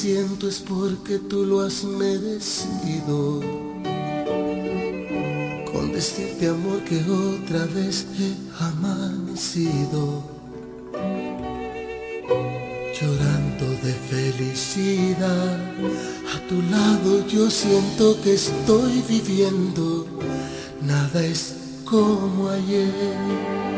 siento es porque tú lo has merecido. Con decirte amor que otra vez he amanecido. Llorando de felicidad a tu lado yo siento que estoy viviendo, nada es como ayer.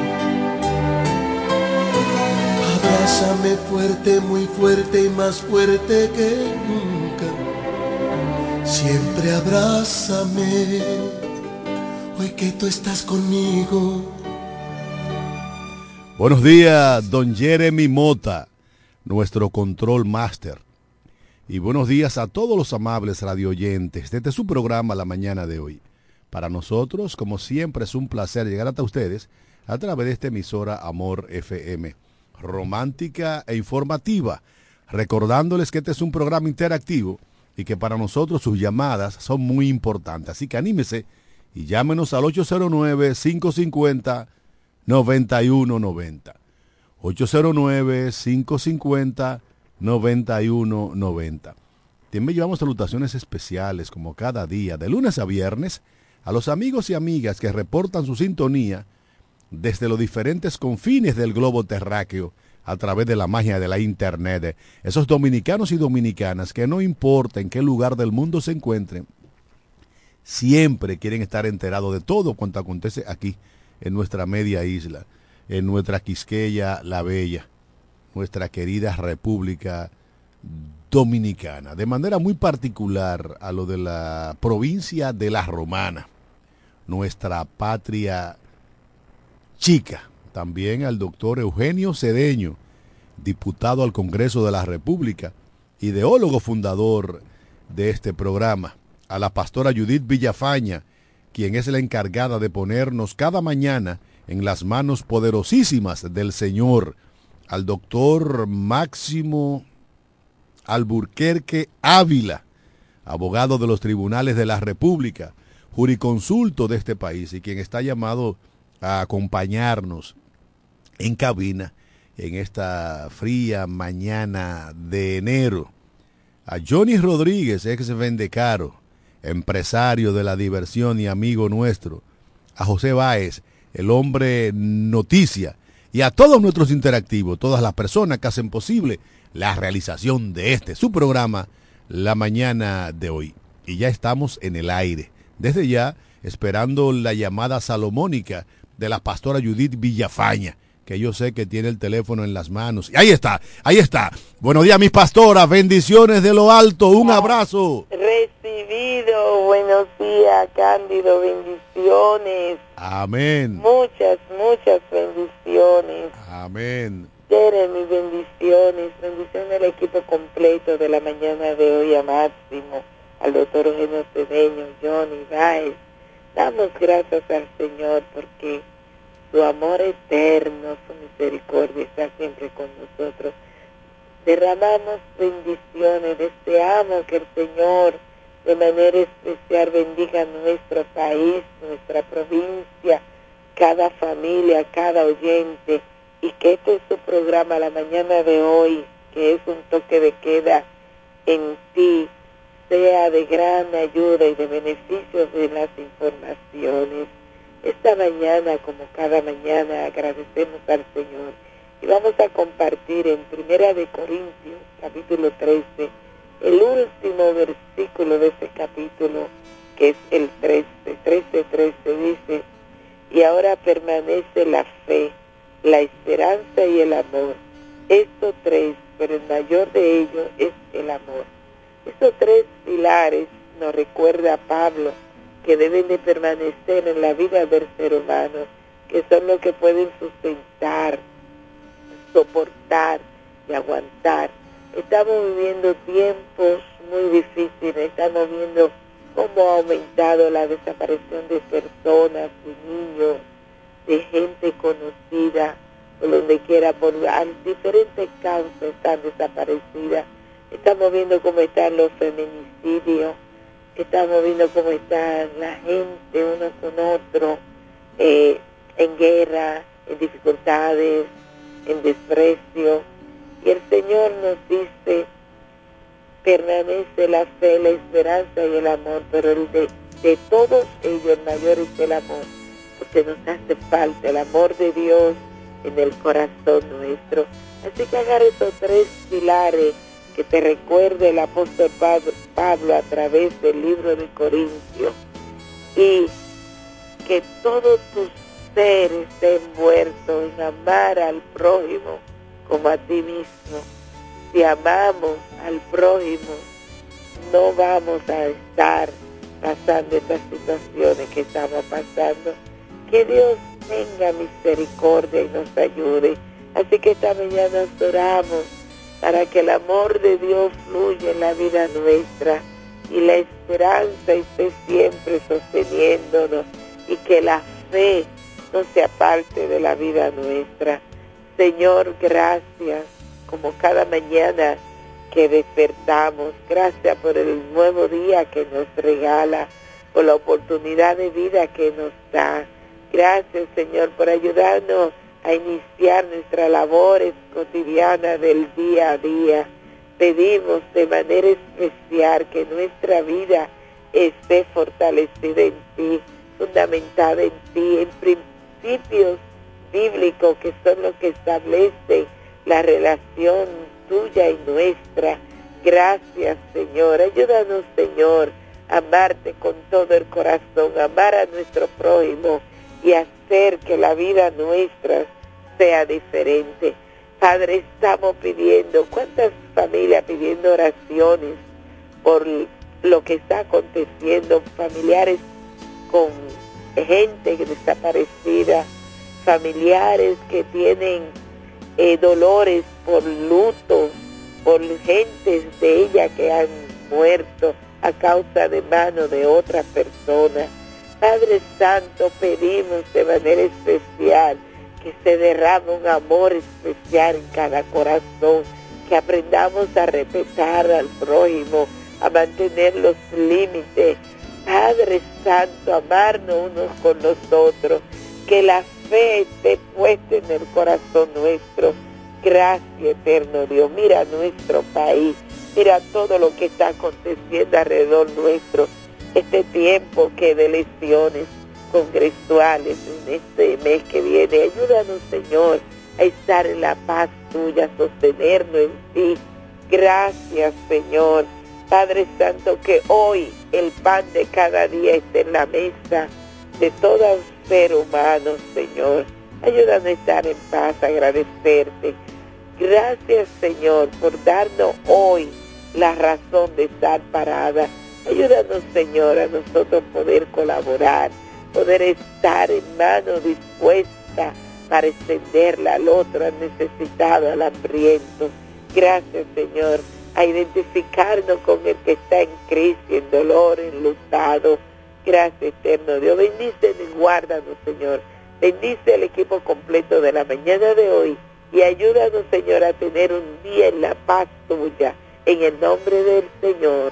Abrázame fuerte, muy fuerte y más fuerte que nunca. Siempre abrázame, hoy que tú estás conmigo. Buenos días, don Jeremy Mota, nuestro control master y buenos días a todos los amables radioyentes desde su programa La Mañana de hoy. Para nosotros, como siempre, es un placer llegar hasta ustedes a través de esta emisora Amor FM, romántica e informativa, recordándoles que este es un programa interactivo y que para nosotros sus llamadas son muy importantes. Así que anímese y llámenos al 809-550-9190. 809-550-9190. 9190. También llevamos salutaciones especiales como cada día, de lunes a viernes, a los amigos y amigas que reportan su sintonía desde los diferentes confines del globo terráqueo a través de la magia de la internet. Esos dominicanos y dominicanas que no importa en qué lugar del mundo se encuentren, siempre quieren estar enterados de todo cuanto acontece aquí en nuestra media isla, en nuestra Quisqueya la Bella nuestra querida República Dominicana, de manera muy particular a lo de la provincia de La Romana, nuestra patria chica, también al doctor Eugenio Cedeño, diputado al Congreso de la República, ideólogo fundador de este programa, a la pastora Judith Villafaña, quien es la encargada de ponernos cada mañana en las manos poderosísimas del Señor, al doctor Máximo Alburquerque Ávila, abogado de los tribunales de la República, juriconsulto de este país y quien está llamado a acompañarnos en cabina en esta fría mañana de enero. A Johnny Rodríguez, ex vendecaro, empresario de la diversión y amigo nuestro. A José Báez, el hombre noticia, y a todos nuestros interactivos, todas las personas que hacen posible la realización de este, su programa, la mañana de hoy. Y ya estamos en el aire. Desde ya, esperando la llamada salomónica de la pastora Judith Villafaña, que yo sé que tiene el teléfono en las manos. Y ahí está, ahí está. Buenos días, mis pastoras. Bendiciones de lo alto. Un abrazo. Recibido. Buenos días, Cándido. Bendiciones. Amén. Muchas, muchas bendiciones. Amén. Mis bendiciones, bendiciones al equipo completo de la mañana de hoy a Máximo, al doctor Eugenio Cedeño, Johnny Baez. Damos gracias al Señor porque su amor eterno, su misericordia está siempre con nosotros. Derramamos bendiciones, deseamos que el Señor de manera especial bendiga nuestro país, nuestra provincia, cada familia, cada oyente, y que este es su programa la mañana de hoy, que es un toque de queda en ti, sea de gran ayuda y de beneficio de las informaciones. Esta mañana, como cada mañana, agradecemos al Señor y vamos a compartir en Primera de Corintios, capítulo 13, el último versículo de ese capítulo, que es el 13, 13, 13, dice, y ahora permanece la fe, la esperanza y el amor. Estos tres, pero el mayor de ellos es el amor. Estos tres pilares nos recuerda a Pablo que deben de permanecer en la vida del ser humano, que son los que pueden sustentar, soportar y aguantar. Estamos viviendo tiempos muy difíciles, estamos viendo cómo ha aumentado la desaparición de personas, de niños, de gente conocida, por donde quiera, por diferentes causas están desaparecidas. Estamos viendo cómo están los feminicidios, estamos viendo cómo está la gente uno con otro, eh, en guerra, en dificultades, en desprecio. Y el Señor nos dice, permanece la fe, la esperanza y el amor, pero el de, de todos ellos el mayor es el amor, porque nos hace falta el amor de Dios en el corazón nuestro. Así que agarre esos tres pilares que te recuerde el apóstol Pablo, a través del libro de Corintios y que todo tu ser esté envuelto en amar al prójimo como a ti mismo. Si amamos al prójimo, no vamos a estar pasando estas situaciones que estamos pasando. Que Dios tenga misericordia y nos ayude. Así que esta mañana oramos para que el amor de Dios fluya en la vida nuestra y la esperanza esté siempre sosteniéndonos y que la fe no se aparte de la vida nuestra. Señor, gracias como cada mañana que despertamos. Gracias por el nuevo día que nos regala, por la oportunidad de vida que nos da. Gracias, Señor, por ayudarnos a iniciar nuestra labores cotidiana del día a día. Pedimos de manera especial que nuestra vida esté fortalecida en ti, fundamentada en ti, en principios bíblicos que son los que establecen la relación tuya y nuestra. Gracias, Señor. Ayúdanos, Señor, a amarte con todo el corazón, amar a nuestro prójimo y que la vida nuestra sea diferente. Padre, estamos pidiendo, ¿cuántas familias pidiendo oraciones por lo que está aconteciendo? Familiares con gente desaparecida, familiares que tienen eh, dolores por luto, por gentes de ella que han muerto a causa de mano de otra persona. Padre Santo, pedimos de manera especial que se derrame un amor especial en cada corazón, que aprendamos a respetar al prójimo, a mantener los límites. Padre Santo, amarnos unos con nosotros, que la fe esté puesta en el corazón nuestro. Gracias, eterno Dios. Mira nuestro país, mira todo lo que está aconteciendo alrededor nuestro este tiempo que de elecciones congresuales en este mes que viene. Ayúdanos, Señor, a estar en la paz tuya, sostenernos en ti. Gracias, Señor. Padre Santo, que hoy el pan de cada día esté en la mesa de todo ser humano, Señor. Ayúdanos a estar en paz, agradecerte. Gracias, Señor, por darnos hoy la razón de estar parada Ayúdanos, Señor, a nosotros poder colaborar, poder estar en mano dispuesta para extenderla al otro, al necesitado, al hambriento. Gracias, Señor, a identificarnos con el que está en crisis, en dolor, en lutado. Gracias, eterno Dios. Bendice y guárdanos, Señor. Bendice el equipo completo de la mañana de hoy y ayúdanos, Señor, a tener un día en la paz tuya. En el nombre del Señor.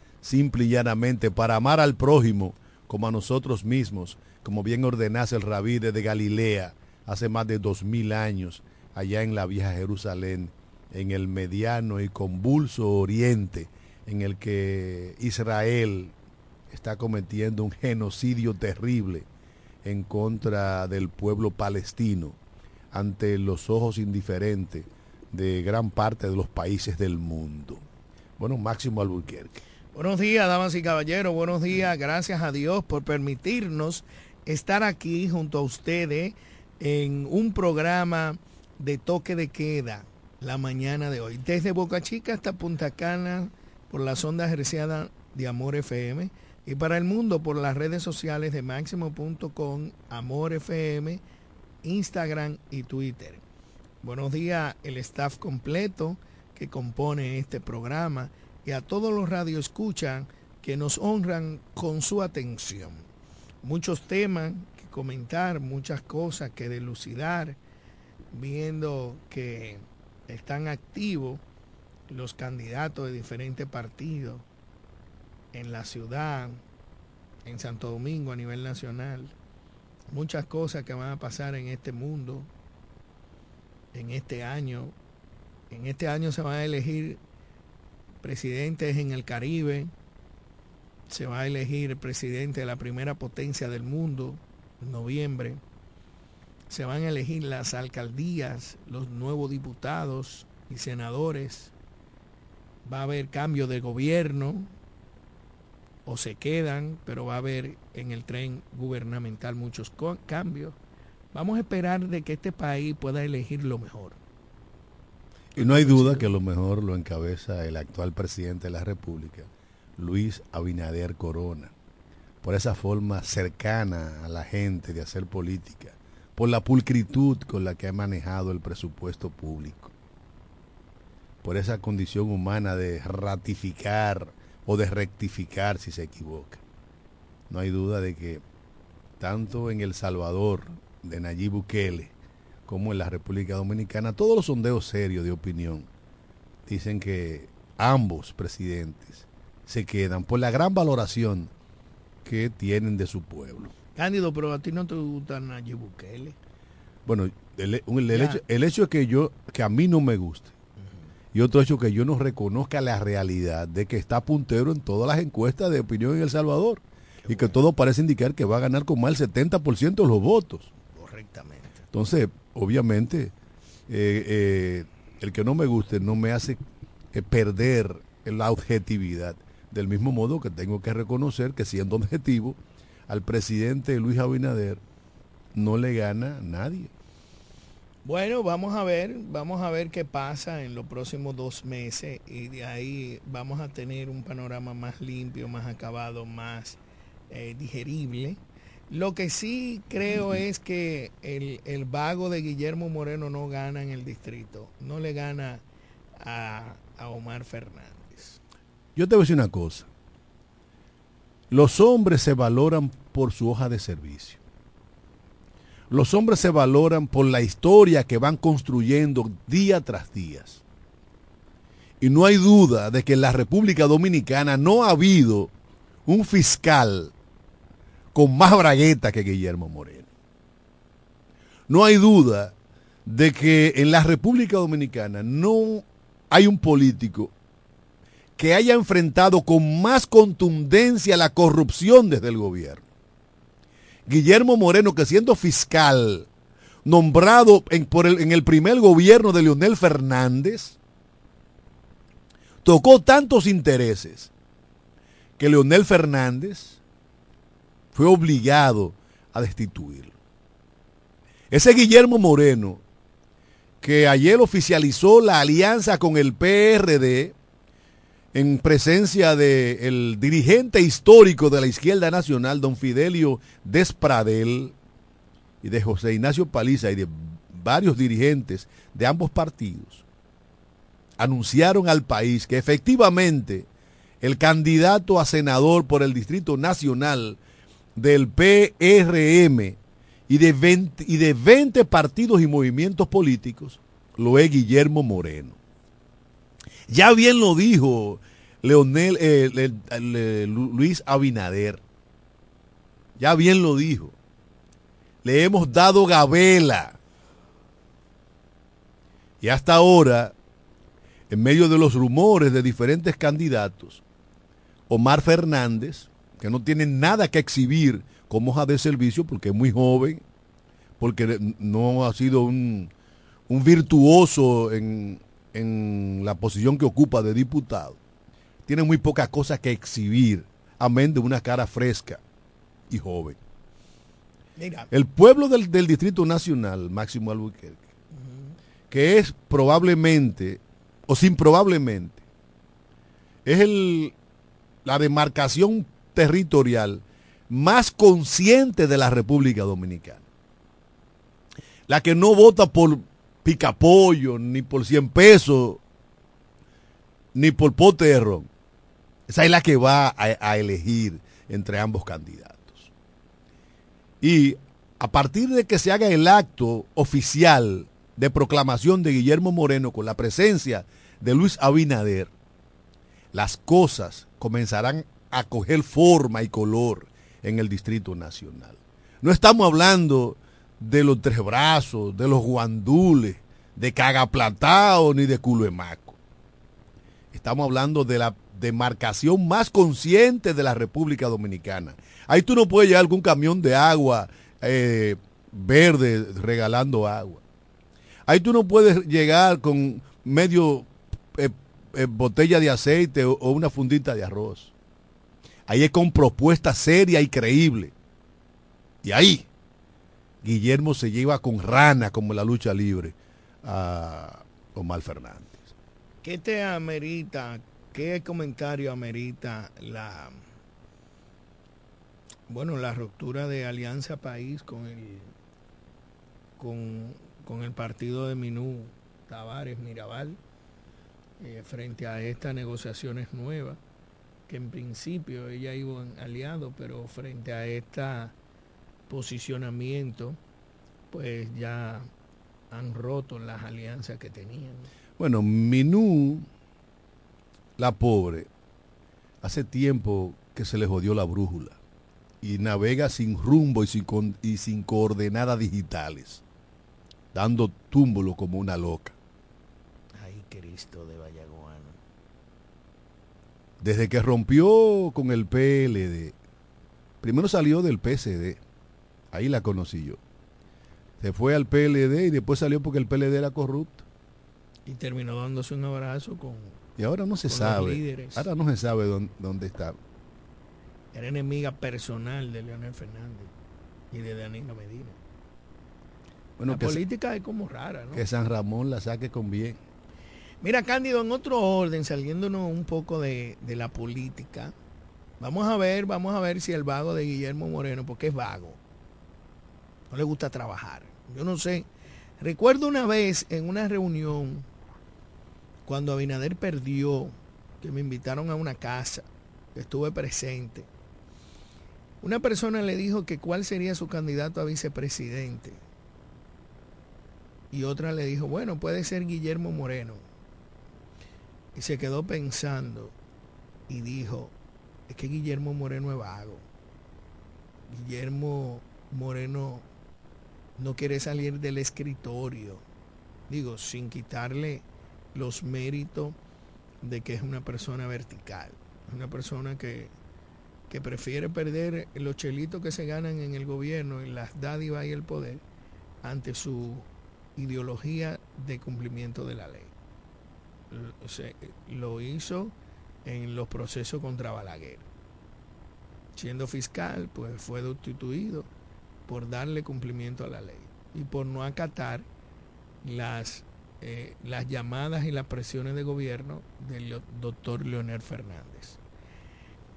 simple y llanamente, para amar al prójimo como a nosotros mismos, como bien ordenase el rabí de Galilea hace más de dos mil años, allá en la vieja Jerusalén, en el mediano y convulso oriente, en el que Israel está cometiendo un genocidio terrible en contra del pueblo palestino ante los ojos indiferentes de gran parte de los países del mundo. Bueno, Máximo Albuquerque. Buenos días, damas y caballeros. Buenos días. Gracias a Dios por permitirnos estar aquí junto a ustedes en un programa de toque de queda la mañana de hoy. Desde Boca Chica hasta Punta Cana por la sonda herciana de Amor FM y para el mundo por las redes sociales de máximo.com, Amor FM, Instagram y Twitter. Buenos días el staff completo que compone este programa y a todos los radioescuchan que nos honran con su atención. Muchos temas que comentar, muchas cosas que delucidar, viendo que están activos los candidatos de diferentes partidos en la ciudad, en Santo Domingo a nivel nacional. Muchas cosas que van a pasar en este mundo, en este año. En este año se van a elegir presidentes en el Caribe, se va a elegir presidente de la primera potencia del mundo en noviembre, se van a elegir las alcaldías, los nuevos diputados y senadores, va a haber cambio de gobierno, o se quedan, pero va a haber en el tren gubernamental muchos cambios. Vamos a esperar de que este país pueda elegir lo mejor. Y no hay duda que lo mejor lo encabeza el actual presidente de la República, Luis Abinader Corona, por esa forma cercana a la gente de hacer política, por la pulcritud con la que ha manejado el presupuesto público, por esa condición humana de ratificar o de rectificar si se equivoca. No hay duda de que tanto en El Salvador de Nayib Bukele como en la República Dominicana, todos los sondeos serios de opinión dicen que ambos presidentes se quedan por la gran valoración que tienen de su pueblo. Cándido, pero a ti no te gusta Nayib Bukele. Bueno, el, hecho, el hecho es que yo, que a mí no me guste, y otro hecho que yo no reconozca la realidad de que está puntero en todas las encuestas de opinión en El Salvador y que todo parece indicar que va a ganar con más del 70% de los votos. Correctamente. Entonces, obviamente, eh, eh, el que no me guste no me hace eh, perder la objetividad. Del mismo modo que tengo que reconocer que siendo objetivo, al presidente Luis Abinader no le gana nadie. Bueno, vamos a ver, vamos a ver qué pasa en los próximos dos meses y de ahí vamos a tener un panorama más limpio, más acabado, más digerible. Lo que sí creo es que el, el, vago de Guillermo Moreno no gana en el distrito, no le gana a, a Omar Fernández. Yo te voy a decir una cosa, los hombres se valoran por su hoja de servicio. Los hombres se valoran por la historia que van construyendo día tras día. Y no hay duda de que en la República Dominicana no ha habido un fiscal con más bragueta que Guillermo Moreno. No hay duda de que en la República Dominicana no hay un político que haya enfrentado con más contundencia la corrupción desde el gobierno. Guillermo Moreno, que siendo fiscal, nombrado en, por el, en el primer gobierno de Leonel Fernández, tocó tantos intereses que Leonel Fernández fue obligado a destituirlo. Ese Guillermo Moreno, que ayer oficializó la alianza con el PRD en presencia del dirigente histórico de la izquierda nacional, don Fidelio Despradel, y de José Ignacio Paliza y de varios dirigentes de ambos partidos, anunciaron al país que efectivamente el candidato a senador por el Distrito Nacional del PRM y de 20, y de 20 partidos y movimientos políticos lo es Guillermo Moreno. Ya bien lo dijo Leonel, eh, Luis Abinader. Ya bien lo dijo. Le hemos dado gabela. Y hasta ahora, en medio de los rumores de diferentes candidatos, Omar Fernández, que no tiene nada que exhibir como hoja de servicio porque es muy joven, porque no ha sido un, un virtuoso en, en la posición que ocupa de diputado, tiene muy pocas cosas que exhibir, amén de una cara fresca y joven. El pueblo del, Distrito Nacional, Máximo Albuquerque, que es probablemente, o sin probablemente, es el, la demarcación territorial más consciente de la República Dominicana. La que no vota por picapollo, ni por 100 pesos, ni por pote de ron. Esa es la que va a, a elegir entre ambos candidatos. Y a partir de que se haga el acto oficial de proclamación de Guillermo Moreno con la presencia de Luis Abinader, las cosas comenzarán a coger forma y color en el Distrito Nacional. No estamos hablando de los tres brazos, de los guandules, de cagaplatao ni de culoemaco. Estamos hablando de la demarcación más consciente de la República Dominicana. Ahí tú no puedes llevar algún camión de agua eh, verde regalando agua. Ahí tú no puedes llegar con medio eh, eh, botella de aceite o, una fundita de arroz. Ahí es con propuesta seria y creíble. Y ahí Guillermo se lleva con rana como la lucha libre a Omar Fernández. ¿Qué te amerita, qué comentario amerita la, bueno, la ruptura de Alianza País con el, con, con el partido de Minú Tavares Mirabal eh, frente a estas negociaciones nuevas, que en principio ella iba aliado, pero frente a este posicionamiento, pues ya han roto las alianzas que tenían. Bueno, Minú, la pobre, hace tiempo que se le jodió la brújula y navega sin rumbo y sin, y sin coordenadas digitales, dando túmbulo como una loca. Ay, Cristo de Vallaguana. Desde que rompió con el PLD, primero salió del PSD, ahí la conocí yo se fue al PLD y después salió porque el PLD era corrupto. Y terminó dándose un abrazo con. Y ahora no se sabe. Ahora no se sabe dónde, está. Era enemiga personal de Leonel Fernández y de Danilo Medina. Bueno, la política es como rara, ¿no? Que San Ramón la saque con bien. Mira, Cándido, en otro orden, saliéndonos un poco de, la política, vamos a ver, vamos a ver si el vago de Guillermo Moreno, porque es vago, no le gusta trabajar yo no sé. Recuerdo una vez en una reunión, cuando Abinader perdió, que me invitaron a una casa, estuve presente. Una persona le dijo que cuál sería su candidato a vicepresidente. Y otra le dijo, bueno, puede ser Guillermo Moreno. Y se quedó pensando y dijo, es que Guillermo Moreno es vago. Guillermo Moreno no quiere salir del escritorio. Digo, sin quitarle los méritos de que es una persona vertical. Una persona que, prefiere perder los chelitos que se ganan en el gobierno, en las dádivas y el poder, ante su ideología de cumplimiento de la ley. Lo hizo en los procesos contra Balaguer. Siendo fiscal, pues fue destituido por darle cumplimiento a la ley y por no acatar las, eh, las llamadas y las presiones de gobierno del doctor Leonel Fernández.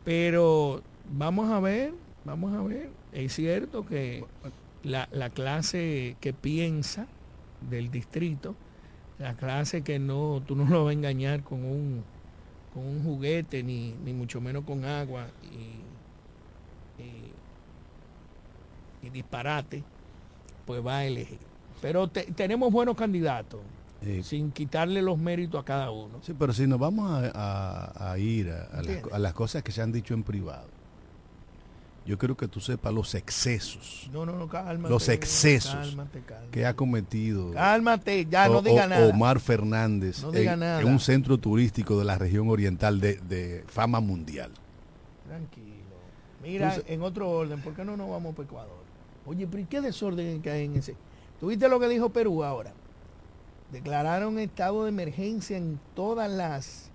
Pero vamos a ver, vamos a ver, es cierto que la, la clase que piensa del distrito, la clase que no, tú no lo vas a engañar con un, con un juguete, ni, ni mucho menos con agua y, y, disparate, pues va a elegir. Pero tenemos buenos candidatos, sin quitarle los méritos a cada uno. Sí, pero si nos vamos a, ir a las cosas que se han dicho en privado yo quiero que tú sepas los excesos. No, no, no, cálmate. Los excesos que ha cometido. Cálmate, ya no diga nada. Omar Fernández en, un centro turístico de la región oriental de, fama mundial. Tranquilo. Mira, en otro orden, ¿por qué no nos vamos a Ecuador? Oye, pero qué desorden que hay en ese? ¿Tuviste lo que dijo Perú ahora? Declararon estado de emergencia en todas las,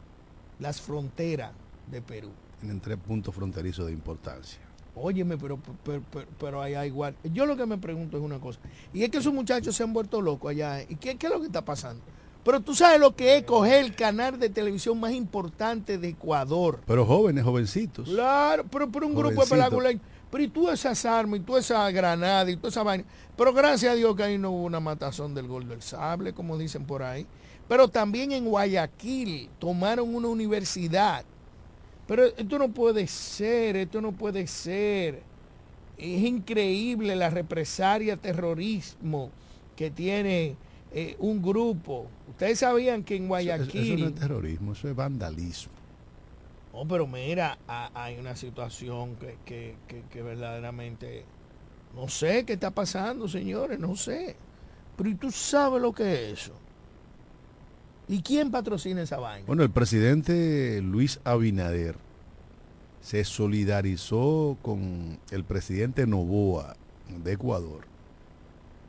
las fronteras de Perú. En tres puntos fronterizos de importancia. Óyeme, pero, pero, pero, allá igual. Yo lo que me pregunto es una cosa. Y es que esos muchachos se han vuelto locos allá. ¿Y qué, qué es lo que está pasando? Pero tú sabes lo que es coger el canal de televisión más importante de Ecuador. Pero jóvenes, jovencitos. Claro, pero, por un grupo de películas. Pero y tú esas armas, y tú esa granada, y toda esa vaina. Pero gracias a Dios que ahí no hubo una matazón del gol del sable, como dicen por ahí. Pero también en Guayaquil tomaron una universidad pero esto no puede ser, esto no puede ser. Es increíble la represalia, terrorismo que tiene eh, un grupo. Ustedes sabían que en Guayaquil... Eso, no es terrorismo, eso es vandalismo. No, pero mira, hay una situación que, que, verdaderamente... No sé qué está pasando, señores, no sé. Pero ¿y tú sabes lo que es eso? ¿Y quién patrocina esa vaina? Bueno, el presidente Luis Abinader se solidarizó con el presidente Novoa de Ecuador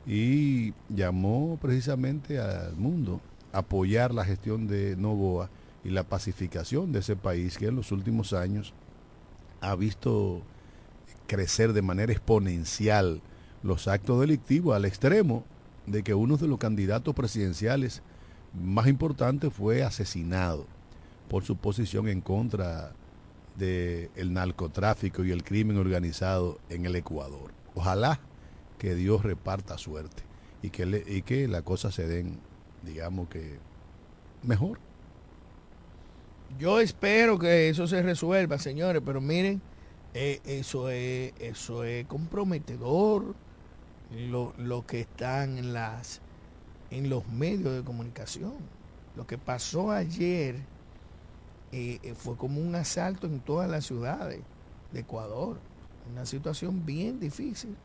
y llamó precisamente al mundo a apoyar la gestión de Novoa y la pacificación de ese país que en los últimos años ha visto crecer de manera exponencial los actos delictivos al extremo de que uno de los candidatos presidenciales más importante fue asesinado por su posición en contra del el narcotráfico y el crimen organizado en el Ecuador. Ojalá que Dios reparta suerte y que, le, y que las cosas se den, digamos que, mejor. Yo espero que eso se resuelva, señores, pero miren, eh, eso, es, eso es comprometedor, lo, lo que están en las en los medios de comunicación. Lo que pasó ayer eh, eh, fue como un asalto en todas las ciudades de Ecuador. Una situación bien difícil.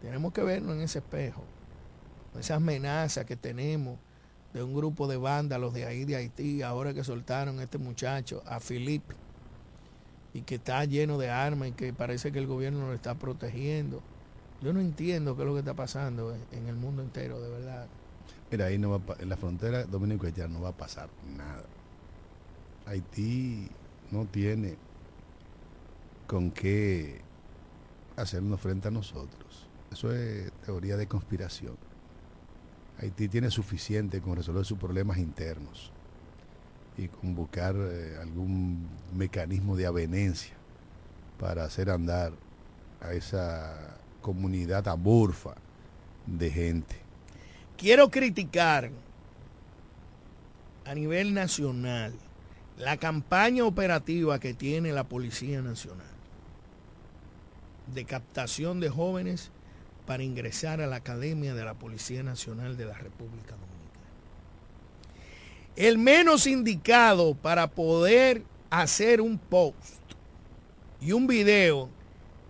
Tenemos que vernos en ese espejo. Esas amenazas que tenemos de un grupo de vándalos de ahí de Haití, ahora que soltaron a este muchacho, a Filipe, y que está lleno de armas y que parece que el gobierno lo está protegiendo. Yo no entiendo qué es lo que está pasando en el mundo entero, de verdad. Mira, ahí no va en la frontera dominico ya no va a pasar nada. Haití no tiene con qué hacernos frente a nosotros. Eso es teoría de conspiración. Haití tiene suficiente con resolver sus problemas internos y con buscar eh, algún mecanismo de avenencia para hacer andar a esa comunidad amorfa de gente quiero criticar a nivel nacional la campaña operativa que tiene la Policía Nacional de captación de jóvenes para ingresar a la Academia de la Policía Nacional de la República Dominicana. El menos indicado para poder hacer un post y un video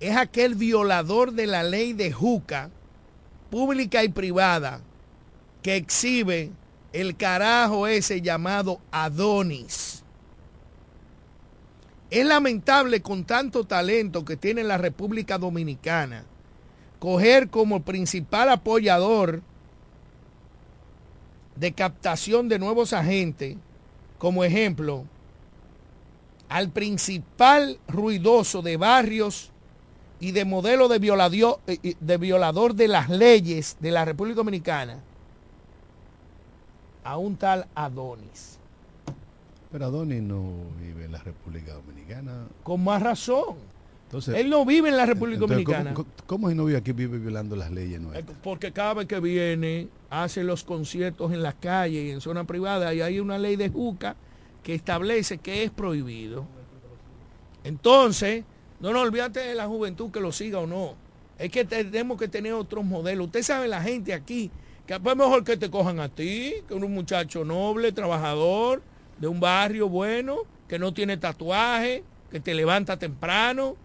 es aquel violador de la ley de Juca, pública y privada, que exhibe el carajo ese llamado Adonis. Es lamentable con tanto talento que tiene la República Dominicana coger como principal apoyador de captación de nuevos agentes, como ejemplo, al principal ruidoso de barrios y de modelo de violador, eh, de violador de las leyes de la República Dominicana, a un tal Adonis. Pero Adonis no vive en la República Dominicana. Con más razón. Entonces, Él no vive en la República Dominicana. ¿cómo, ¿cómo, si no vive aquí, vive violando las leyes nuestras? Porque cada vez que viene, hace los conciertos en las calles y en zona privada y hay una ley de JUCA que establece que es prohibido. Entonces, no nos olvídate de la juventud que lo siga o no. Es que tenemos que tener otros modelos. Usted sabe la gente aquí, que es mejor que te cojan a ti, que un muchacho noble, trabajador, de un barrio bueno, que no tiene tatuaje, que te levanta temprano,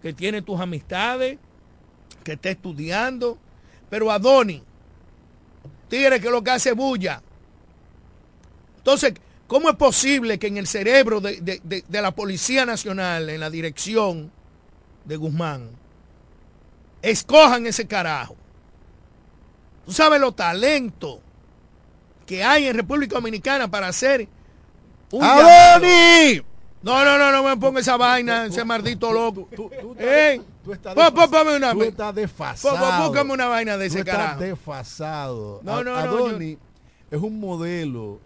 que tiene tus amistades, que está estudiando. Pero Adoni, tigre que lo que hace bulla. Entonces, ¿cómo es posible que en el cerebro de, de, de, la Policía Nacional, en la dirección de Guzmán, escojan ese carajo? Tú sabes los talentos que hay en República Dominicana para hacer un ¡Adoni! No, no, no, no me ponga esa vaina, ese maldito loco. Tú, tú, ¿Eh? tú estás, Pó, pó, póngame una, tú estás desfasado. Búscame una vaina de Tú ese estás carajo. desfasado. No, no, no, Adoni es un modelo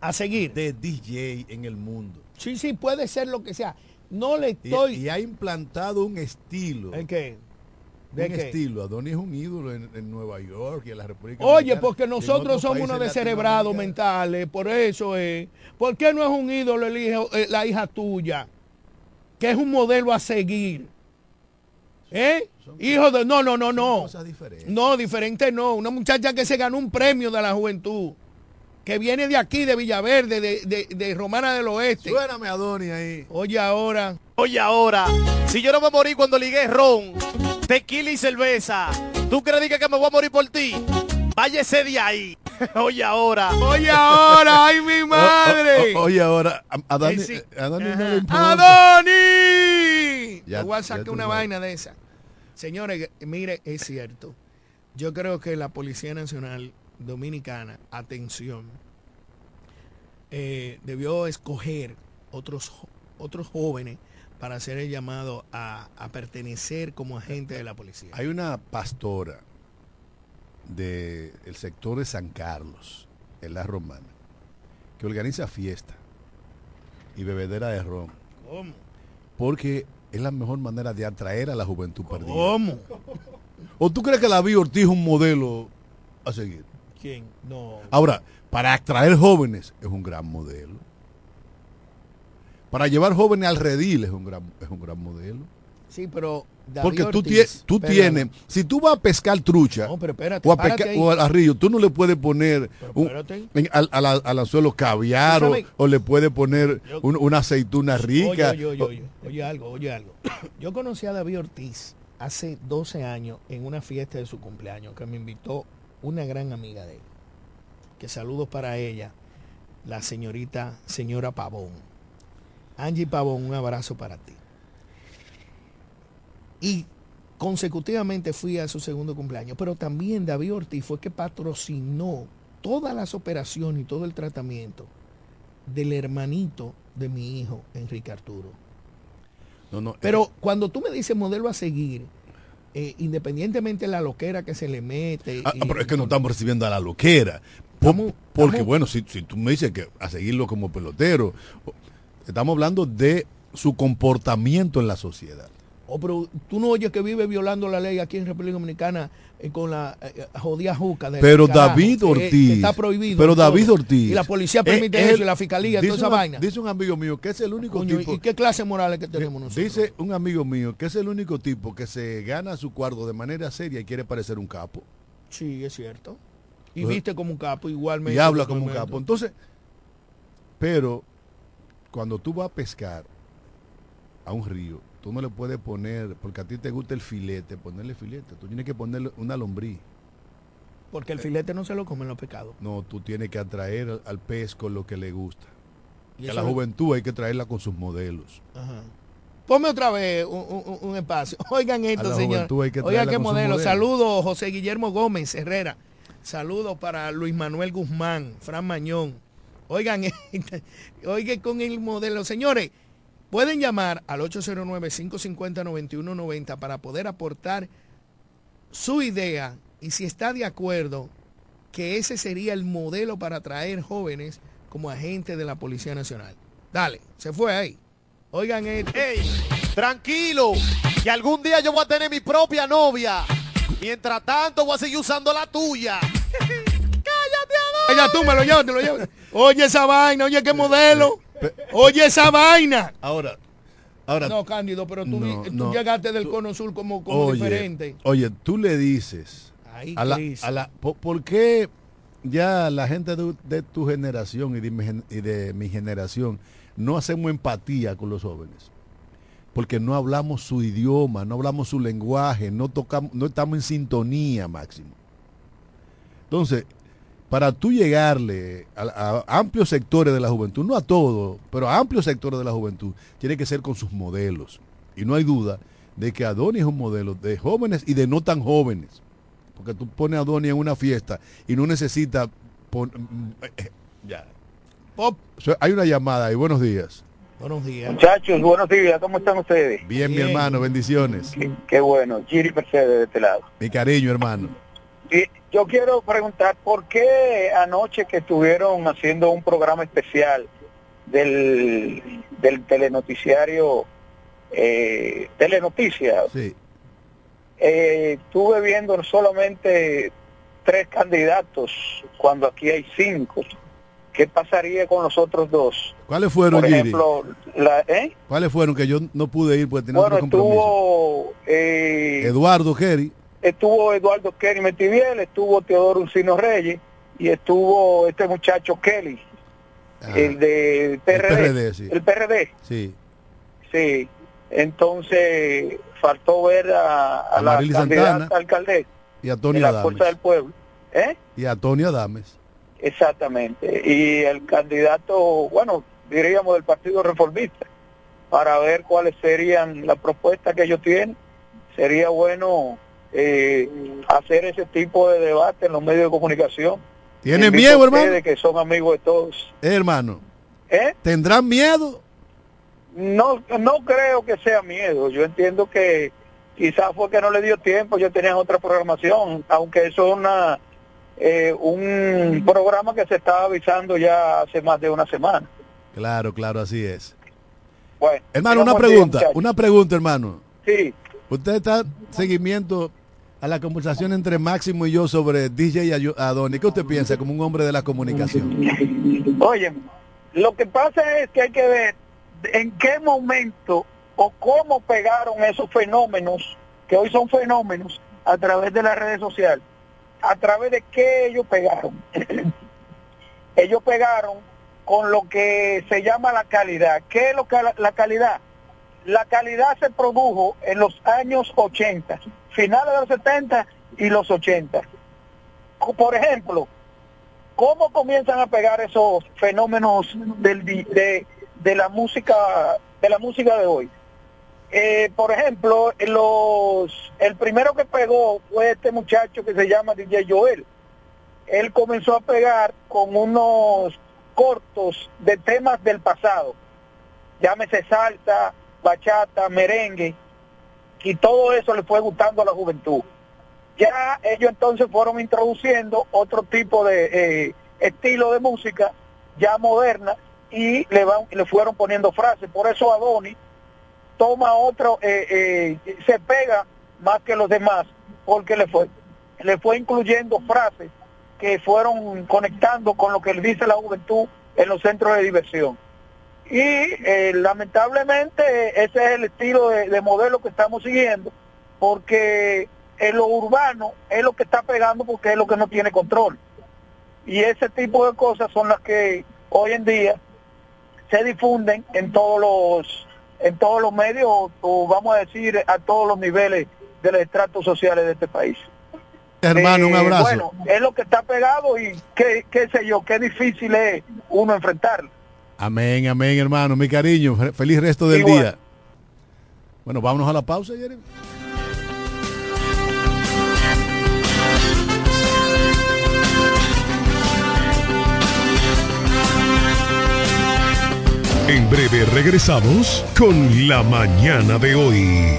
A seguir. de DJ en el mundo. Sí, sí, puede ser lo que sea. No le Y, estoy... y ha implantado un estilo. ¿En qué? Un ¿De qué? estilo. Adoni es un ídolo en, en Nueva York y en la República Oye, porque nosotros otros somos unos descerebrados mentales, por eso es. ¿Por qué no es un ídolo el hijo, eh, la hija tuya? Que es un modelo a seguir. ¿Eh? Hijo de... No, no, no, no. cosas diferentes. No, diferente no. Una muchacha que se ganó un premio de la juventud. Que viene de aquí, de Villaverde, de, de, de Romana del Oeste. Suéname a Adoni ahí. Oye ahora. Oye ahora, si yo no me morí cuando ligué ron, tequila y cerveza, ¿tú crees que me voy a morir por ti? Váyese de ahí. Oye ahora. Oye ahora, ay mi madre. O- o- oye, ahora, a, a Dani, sí. a Dani no Ajá. le importa. ¡Adoni! Ya- voy a sacar una sabes. vaina de esa. Señores, mire, es cierto. Yo creo que la Policía Nacional Dominicana, atención, eh, debió escoger otros, otros jóvenes para hacer el llamado a, a pertenecer como agente de la policía. Hay una pastora del sector de San Carlos, en la Romana, que organiza fiesta y bebedera de ron, ¿Cómo? porque es la mejor manera de atraer a la juventud perdida. ¿Cómo? ¿O tú crees que David Ortiz es un modelo a seguir? ¿Quién? No. Ahora, para atraer jóvenes es un gran modelo. Para llevar jóvenes al redil es un gran, es un gran modelo. Sí, pero David Porque tú, Ortiz, tú tienes, si tú vas a pescar trucha No, pero espérate, o a, pescar- o a río, tú no le puedes poner un, en- al, al- al anzuelo caviar o, le puedes poner Yo- un- una aceituna rica. Oye, oye, oye, oye, oye algo, oye algo. Yo conocí a David Ortiz hace 12 años en una fiesta de su cumpleaños que me invitó una gran amiga de él. Que saludos para ella, la señorita, señora Pavón. Angie Pavón, un abrazo para ti. Y consecutivamente fui a su segundo cumpleaños, pero también David Ortiz fue que patrocinó todas las operaciones y todo el tratamiento del hermanito de mi hijo, Enrique Arturo. No, no, Pero cuando tú me dices modelo a seguir, eh, independientemente de la loquera que se le mete. Ah, y- pero es que no estamos recibiendo a la loquera. Estamos- porque estamos- bueno, si, si tú me dices que a seguirlo como pelotero, estamos hablando de su comportamiento en la sociedad. Oh, pero tú no oyes que vive violando la ley aquí en República Dominicana eh, con la eh, eh, jodida juca. del Pero carajo, David que- que Ortiz. está prohibido. Pero y todo. David Ortiz. Y la policía permite es- eso, es y la fiscalía, toda esa un- vaina. Dice un amigo mío que es el único Coño, tipo. ¿Y qué clase morales que tenemos nosotros? Dice un amigo mío que es el único tipo que se gana su cuarto de manera seria y quiere parecer un capo. Sí, es cierto. Y Pues- viste como un capo igualmente. y habla como un capo. Entonces, pero cuando tú vas a pescar a un río, tú no le puedes poner, porque a ti te gusta el filete, ponerle filete. Tú tienes que ponerle una lombriz. Porque el filete no se lo comen los pecados. No, tú tienes que atraer al- pez con lo que le gusta. Y a la juventud hay que traerla con sus modelos. Ajá. Ponme otra vez un, un- un espacio. Oigan A esto, señor. que Oigan qué modelo. Saludos, José Guillermo Gómez Herrera. Saludos para Luis Manuel Guzmán, Fran Mañón. Oigan, oigan con el modelo. Señores, pueden llamar al 809-550-9190 para poder aportar su idea y si está de acuerdo que ese sería el modelo para atraer jóvenes como agentes de la Policía Nacional. Dale, se fue ahí. Oigan esto. Ey, tranquilo, que algún día yo voy a tener mi propia novia. Mientras tanto voy a seguir usando la tuya. Oye, tú me lo llevas, te lo llevas. Oye esa vaina, oye qué modelo. Oye esa vaina. Ahora, ahora, No, Cándido, pero tú, No, tú no. llegaste del cono sur como, como oye, diferente. oye, tú le dices Ay, a la, a la- po- ¿por, qué ya la gente de, de tu generación y de, mi, y de mi generación no hacemos empatía con los jóvenes? Porque no hablamos su idioma, no hablamos su lenguaje, no tocamos, no estamos en sintonía, Máximo. Entonces, para tú llegarle a, a amplios sectores de la juventud, no a todos, pero a amplios sectores de la juventud, tiene que ser con sus modelos. Y no hay duda de que Adonis es un modelo de jóvenes y de no tan jóvenes. Porque tú pones a Adonis en una fiesta y no necesita... pon- ya. Pop, hay una llamada ahí, buenos días. buenos días. Muchachos, buenos días, ¿cómo están ustedes? Bien, mi Bien. hermano, bendiciones. Qué, qué bueno, Giri Mercedes de este lado. Mi cariño, hermano. Y yo quiero preguntar, ¿por qué anoche que estuvieron haciendo un programa especial del, del telenoticiario eh, Telenoticias, Sí. eh, estuve viendo solamente tres candidatos cuando aquí hay cinco? ¿Qué pasaría con los otros dos? ¿Cuáles fueron, Por ejemplo, la, ¿eh? ¿Cuáles fueron que yo no pude ir porque tenía bueno, otro compromiso? estuvo... eh, Eduardo Kerry. Estuvo Eduardo Kerry Metiviel, estuvo Teodoro Uncino Reyes y estuvo este muchacho Kelly, Ajá. el de PRD. PRD, sí. El PRD, Sí. sí. Entonces faltó ver a, a A la candidata alcaldesa Y a de Tony la Fuerza del. Pueblo. ¿Eh? Y a Tony Adames. Exactamente. Y el candidato, bueno, diríamos del Partido Reformista, para ver cuáles serían las propuestas que ellos tienen. Sería bueno eh, hacer ese tipo de debate en los medios de comunicación. ¿Tiene Invito miedo, hermano? que son amigos de todos. Eh, hermano, ¿Eh? ¿tendrán miedo? No, no creo que sea miedo. Yo entiendo que quizás fue que no le dio tiempo, yo tenía otra programación, aunque eso es una, eh, un programa que se estaba avisando ya hace más de una semana. Claro, claro, así es. Bueno, Hermano, una pregunta, una pregunta, hermano. Sí, ¿Usted está seguimiento a la conversación entre Máximo y yo sobre DJ Adonis? ¿Qué usted piensa como un hombre de la comunicación? Oye, lo que pasa es que hay que ver en qué momento o cómo pegaron esos fenómenos, que hoy son fenómenos, a través de las redes sociales. A través de qué ellos pegaron. ellos pegaron con lo que se llama la calidad. ¿Qué es lo que la, la calidad? La calidad se produjo en los años 80, finales de los 70 y los 80. Por ejemplo, ¿Cómo comienzan a pegar esos fenómenos del, de, de la música de la música de hoy? Eh, por ejemplo, los el primero que pegó fue este muchacho que se llama DJ Joel. Él comenzó a pegar con unos cortos de temas del pasado. Llámese salsa, bachata, merengue, y todo eso le fue gustando a la juventud. Ya ellos entonces fueron introduciendo otro tipo de eh, estilo de música ya moderna y le van le fueron poniendo frases. Por eso Adonis toma otro eh, eh, se pega más que los demás porque le fue le fue incluyendo frases que fueron conectando con lo que le dice la juventud en los centros de diversión y eh, lamentablemente ese es el estilo de, de modelo que estamos siguiendo porque en lo urbano es lo que está pegando porque es lo que no tiene control. Y ese tipo de cosas son las que hoy en día se difunden en todos los en todos los medios o, o vamos a decir a todos los niveles de los estratos sociales de este país. Hermano, un Eh, abrazo. Bueno, es lo que está pegado y qué, qué sé yo, qué difícil es uno enfrentarlo. Amén, amén, hermano. Mi cariño, fe- feliz resto del Igual. día. Bueno, vámonos a la pausa, Jeremy. En breve regresamos con la mañana de hoy.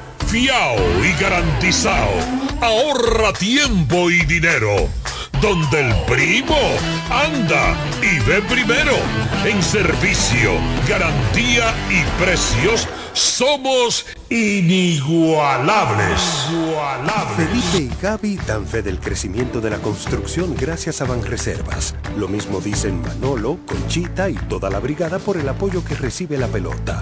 fiao y garantizado. Ahorra tiempo y dinero donde el primo anda y ve primero. En servicio, garantía y precios somos inigualables. Felipe y Gaby dan fe del crecimiento de la construcción gracias a Banreservas. Lo mismo dicen Manolo, Conchita y toda la brigada por el apoyo que recibe la pelota.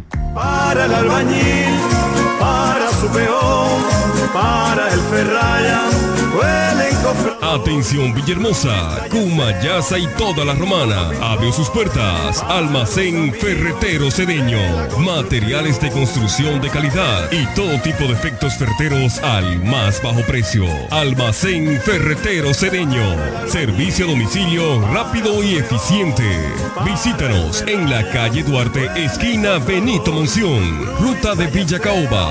Para el albañil, para su peón, para el ferraya, Atención Villahermosa, Cumayasa y toda la romana. Abrió sus puertas. Almacén Ferretero Cedeño. Materiales de construcción de calidad y todo tipo de efectos ferreteros al más bajo precio. Almacén Ferretero Cedeño. Servicio a domicilio rápido y eficiente. Visítanos en la calle Duarte, esquina Benito Monción. Ruta de Villa Caoba,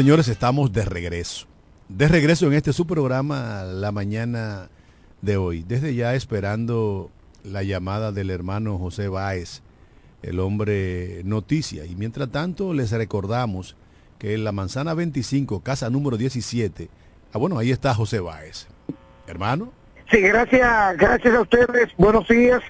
señores, estamos de regreso. De regreso en este su programa la mañana de hoy. Desde ya esperando la llamada del hermano José Báez, el hombre noticia. Y mientras tanto les recordamos que en la manzana 25, casa número 17, ah bueno, ahí está José Báez. Hermano. Sí, gracias, gracias a ustedes. Buenos días.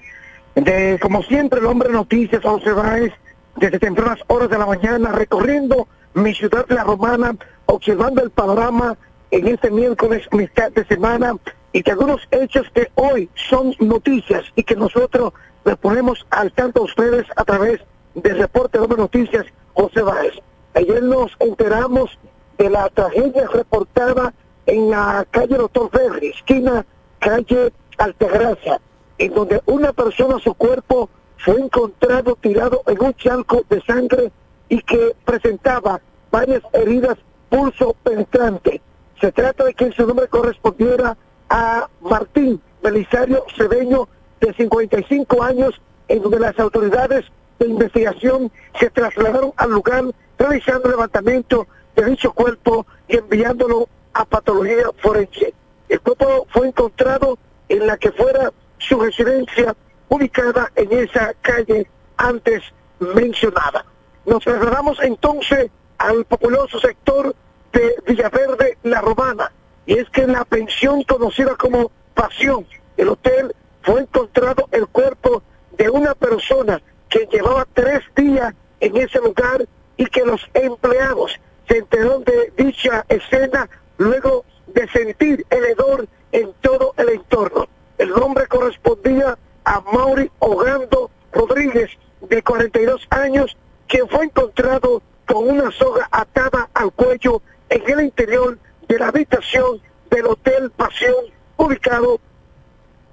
De, como siempre, el hombre noticias, José Báez, desde tempranas horas de la mañana, recorriendo mi ciudad, la romana, observando el panorama en este miércoles, mitad de semana, y que algunos hechos que hoy son noticias y que nosotros les ponemos al tanto a ustedes a través del reporte de Noticias José Báez. Ayer nos enteramos de la tragedia reportada en la calle Doctor Ferri, esquina calle Altagracia, en donde una persona, su cuerpo fue encontrado tirado en un charco de sangre y que presentaba varias heridas pulso penetrante. Se trata de que su nombre correspondiera a Martín Belisario Cedeño, de 55 años, en donde las autoridades de investigación se trasladaron al lugar realizando levantamiento de dicho cuerpo y enviándolo a patología forense. El cuerpo fue encontrado en la que fuera su residencia ubicada en esa calle antes mencionada. Nos trasladamos entonces al populoso sector de Villaverde, La Romana, y es que en la pensión conocida como Pasión, el hotel, fue encontrado el cuerpo de una persona que llevaba tres días en ese lugar y que los empleados se enteraron de dicha escena luego de sentir el hedor en todo el entorno. El nombre correspondía a Mauri Ogando Rodríguez, de 42 años, quien fue encontrado con una soga atada al cuello en el interior de la habitación del Hotel Pasión, ubicado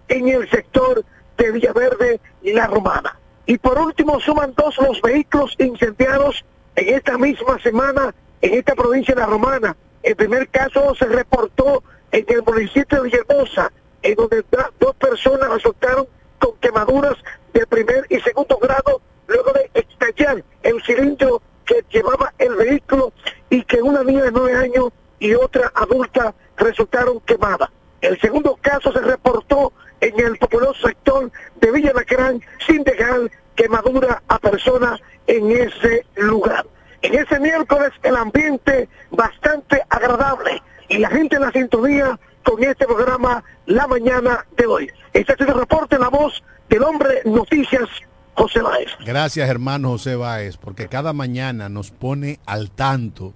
en el sector de Villaverde y La Romana. Y por último, suman dos los vehículos incendiados en esta misma semana en esta provincia de La Romana. El primer caso se reportó en el municipio de Villahermosa, en donde dos personas resultaron con quemaduras de primer y segundo grado luego de estallar el cilindro que llevaba el vehículo y que una niña de nueve años y otra adulta resultaron quemadas. El segundo caso se reportó en el populoso sector de Villa Lacrán sin dejar quemadura a personas en ese lugar. En ese miércoles el ambiente bastante agradable y la gente en la sintonía con este programa la mañana de hoy. Este es el reporte, la voz del hombre Noticias, José Báez. Gracias, hermano José Báez, porque cada mañana nos pone al tanto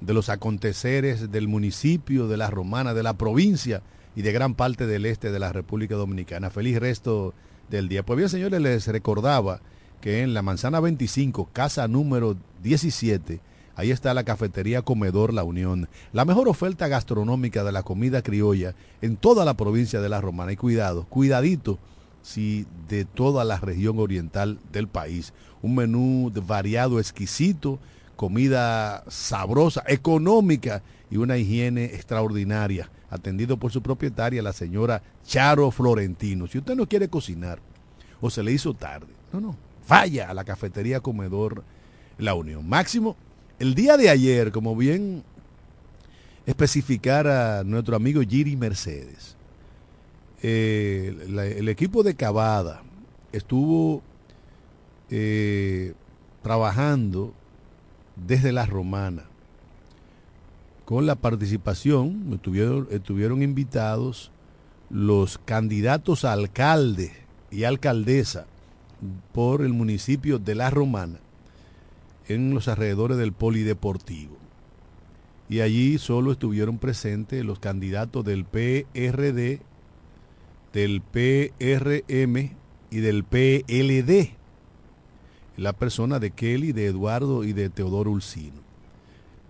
de los aconteceres del municipio, de la romana, de la provincia y de gran parte del este de la República Dominicana. Feliz resto del día. Pues bien, señores, les recordaba que en la manzana 25, casa número 17, ahí está la cafetería Comedor La Unión, la mejor oferta gastronómica de la comida criolla en toda la provincia de La Romana. Y cuidado, cuidadito, si de toda la región oriental del país. Un menú variado, exquisito, comida sabrosa, económica y una higiene extraordinaria, atendido por su propietaria, la señora Charo Florentino. Si usted no quiere cocinar o se le hizo tarde, no, no, vaya a la cafetería Comedor La Unión. Máximo, el día de ayer, como bien especificara nuestro amigo Giri Mercedes, eh, el equipo de Cavada estuvo eh, trabajando desde la romana con la participación, estuvieron, estuvieron invitados los candidatos a alcalde y alcaldesa por el municipio de La Romana en los alrededores del polideportivo. Y allí solo estuvieron presentes los candidatos del PRD, del PRM y del PLD. La persona de Kelly, de Eduardo y de Teodoro Ulcino.